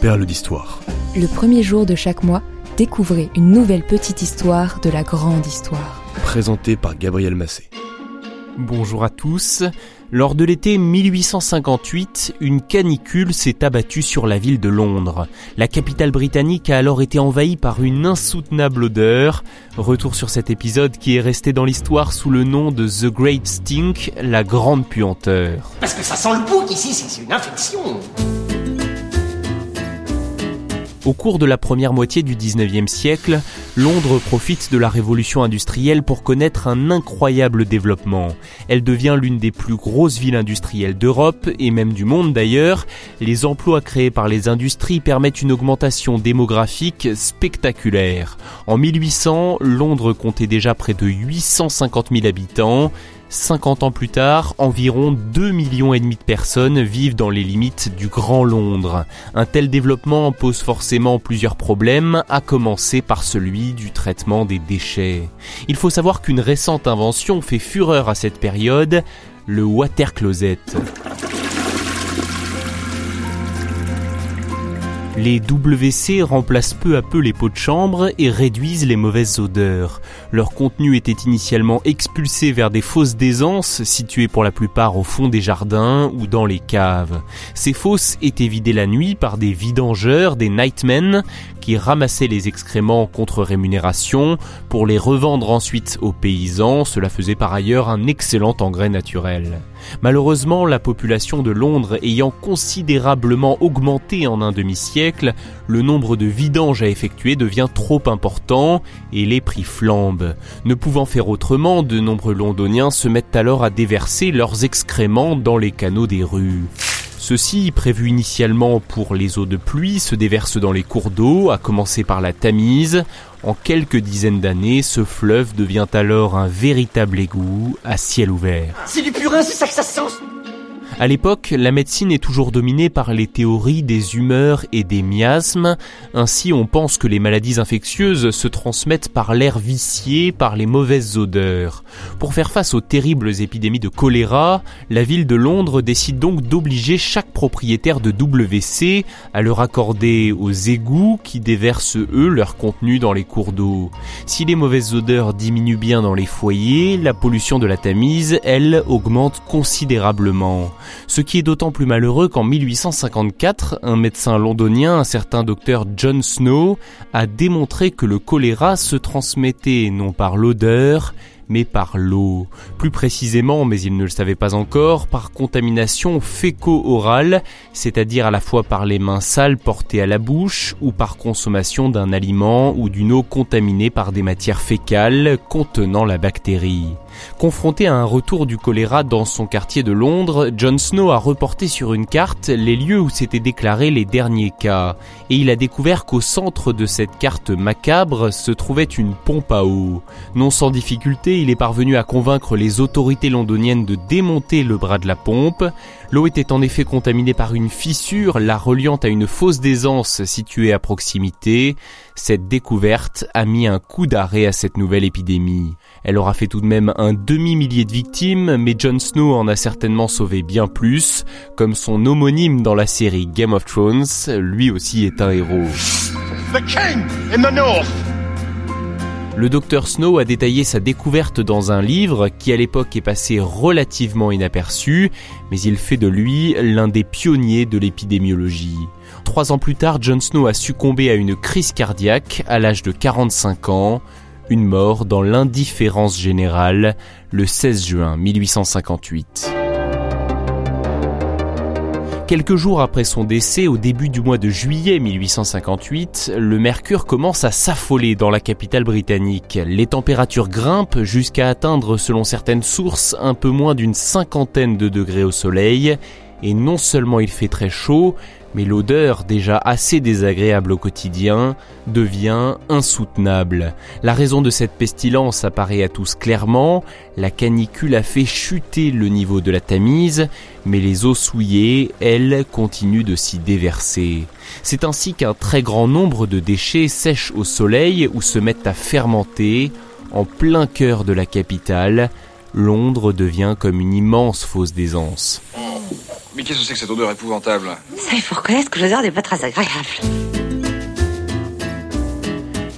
Perle d'histoire. Le premier jour de chaque mois, découvrez une nouvelle petite histoire de la grande histoire. Présenté par Gabriel Massé. Bonjour à tous. Lors de l'été 1858, une canicule s'est abattue sur la ville de Londres. La capitale britannique a alors été envahie par une insoutenable odeur. Retour sur cet épisode qui est resté dans l'histoire sous le nom de The Great Stink, la grande puanteur. Parce que ça sent le bouc ici, c'est une infection. Au cours de la première moitié du 19e siècle, Londres profite de la révolution industrielle pour connaître un incroyable développement. Elle devient l'une des plus grosses villes industrielles d'Europe et même du monde d'ailleurs. Les emplois créés par les industries permettent une augmentation démographique spectaculaire. En 1800, Londres comptait déjà près de 850 000 habitants. 50 ans plus tard, environ 2 millions et demi de personnes vivent dans les limites du Grand Londres. Un tel développement pose forcément plusieurs problèmes, à commencer par celui du traitement des déchets. Il faut savoir qu'une récente invention fait fureur à cette période, le water closet. Les WC remplacent peu à peu les pots de chambre et réduisent les mauvaises odeurs. Leur contenu était initialement expulsé vers des fosses d'aisance situées pour la plupart au fond des jardins ou dans les caves. Ces fosses étaient vidées la nuit par des vidangeurs, des nightmen, qui ramassaient les excréments contre rémunération pour les revendre ensuite aux paysans. Cela faisait par ailleurs un excellent engrais naturel. Malheureusement, la population de Londres ayant considérablement augmenté en un demi-siècle, le nombre de vidanges à effectuer devient trop important et les prix flambent. Ne pouvant faire autrement, de nombreux londoniens se mettent alors à déverser leurs excréments dans les canaux des rues. Ceci, prévu initialement pour les eaux de pluie, se déverse dans les cours d'eau, à commencer par la Tamise. En quelques dizaines d'années, ce fleuve devient alors un véritable égout à ciel ouvert. C'est du purin, c'est ça que ça sent à l'époque, la médecine est toujours dominée par les théories des humeurs et des miasmes. Ainsi, on pense que les maladies infectieuses se transmettent par l'air vicié, par les mauvaises odeurs. Pour faire face aux terribles épidémies de choléra, la ville de Londres décide donc d'obliger chaque propriétaire de WC à leur accorder aux égouts qui déversent eux leur contenu dans les cours d'eau. Si les mauvaises odeurs diminuent bien dans les foyers, la pollution de la Tamise, elle, augmente considérablement. Ce qui est d'autant plus malheureux qu'en 1854, un médecin londonien, un certain docteur John Snow, a démontré que le choléra se transmettait non par l'odeur, mais par l'eau. Plus précisément, mais il ne le savait pas encore, par contamination féco-orale, c'est-à-dire à la fois par les mains sales portées à la bouche ou par consommation d'un aliment ou d'une eau contaminée par des matières fécales contenant la bactérie. Confronté à un retour du choléra dans son quartier de Londres, Jon Snow a reporté sur une carte les lieux où s'étaient déclarés les derniers cas, et il a découvert qu'au centre de cette carte macabre se trouvait une pompe à eau. Non sans difficulté, il est parvenu à convaincre les autorités londoniennes de démonter le bras de la pompe. L'eau était en effet contaminée par une fissure la reliant à une fosse d'aisance située à proximité. Cette découverte a mis un coup d'arrêt à cette nouvelle épidémie. Elle aura fait tout de même un demi-millier de victimes, mais Jon Snow en a certainement sauvé bien plus, comme son homonyme dans la série Game of Thrones, lui aussi est un héros. Le docteur Snow a détaillé sa découverte dans un livre qui à l'époque est passé relativement inaperçu, mais il fait de lui l'un des pionniers de l'épidémiologie. Trois ans plus tard, Jon Snow a succombé à une crise cardiaque à l'âge de 45 ans une mort dans l'indifférence générale le 16 juin 1858. Quelques jours après son décès, au début du mois de juillet 1858, le mercure commence à s'affoler dans la capitale britannique. Les températures grimpent jusqu'à atteindre, selon certaines sources, un peu moins d'une cinquantaine de degrés au soleil, Et non seulement il fait très chaud, mais l'odeur, déjà assez désagréable au quotidien, devient insoutenable. La raison de cette pestilence apparaît à tous clairement, la canicule a fait chuter le niveau de la Tamise, mais les eaux souillées, elles, continuent de s'y déverser. C'est ainsi qu'un très grand nombre de déchets sèchent au soleil ou se mettent à fermenter, en plein cœur de la capitale, Londres devient comme une immense fosse d'aisance. Mais qu'est-ce que c'est que cette odeur épouvantable? Ça, il faut reconnaître que l'odeur n'est pas très agréable.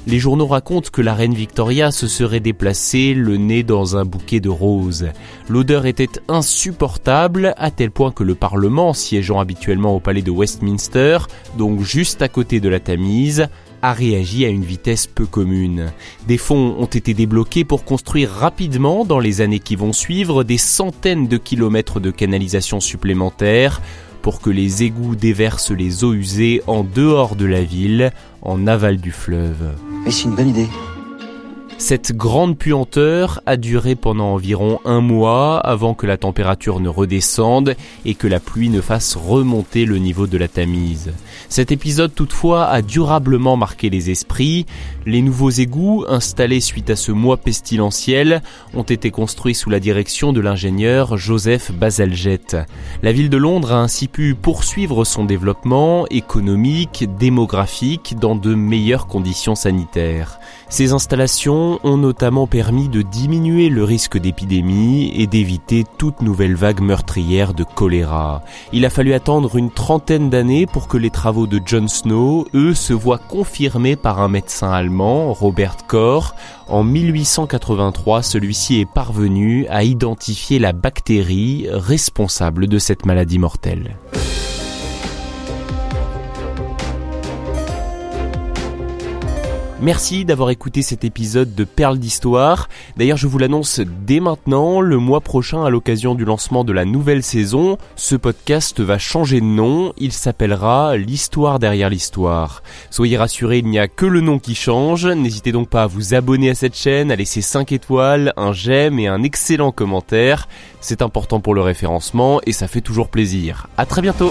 Les journaux racontent que la reine Victoria se serait déplacée le nez dans un bouquet de roses. L'odeur était insupportable à tel point que le Parlement, siégeant habituellement au palais de Westminster, donc juste à côté de la Tamise, a réagi à une vitesse peu commune. Des fonds ont été débloqués pour construire rapidement, dans les années qui vont suivre, des centaines de kilomètres de canalisation supplémentaires pour que les égouts déversent les eaux usées en dehors de la ville, en aval du fleuve. Mais c'est une bonne idée. Cette grande puanteur a duré pendant environ un mois avant que la température ne redescende et que la pluie ne fasse remonter le niveau de la Tamise. Cet épisode toutefois a durablement marqué les esprits. Les nouveaux égouts installés suite à ce mois pestilentiel ont été construits sous la direction de l'ingénieur Joseph Bazalgette. La ville de Londres a ainsi pu poursuivre son développement économique, démographique dans de meilleures conditions sanitaires. Ces installations ont notamment permis de diminuer le risque d'épidémie et d'éviter toute nouvelle vague meurtrière de choléra. Il a fallu attendre une trentaine d'années pour que les travaux de John Snow, eux, se voient confirmés par un médecin allemand, Robert Koch. En 1883, celui-ci est parvenu à identifier la bactérie responsable de cette maladie mortelle. Merci d'avoir écouté cet épisode de Perles d'Histoire. D'ailleurs, je vous l'annonce dès maintenant, le mois prochain, à l'occasion du lancement de la nouvelle saison, ce podcast va changer de nom. Il s'appellera L'Histoire derrière l'Histoire. Soyez rassurés, il n'y a que le nom qui change. N'hésitez donc pas à vous abonner à cette chaîne, à laisser 5 étoiles, un j'aime et un excellent commentaire. C'est important pour le référencement et ça fait toujours plaisir. À très bientôt!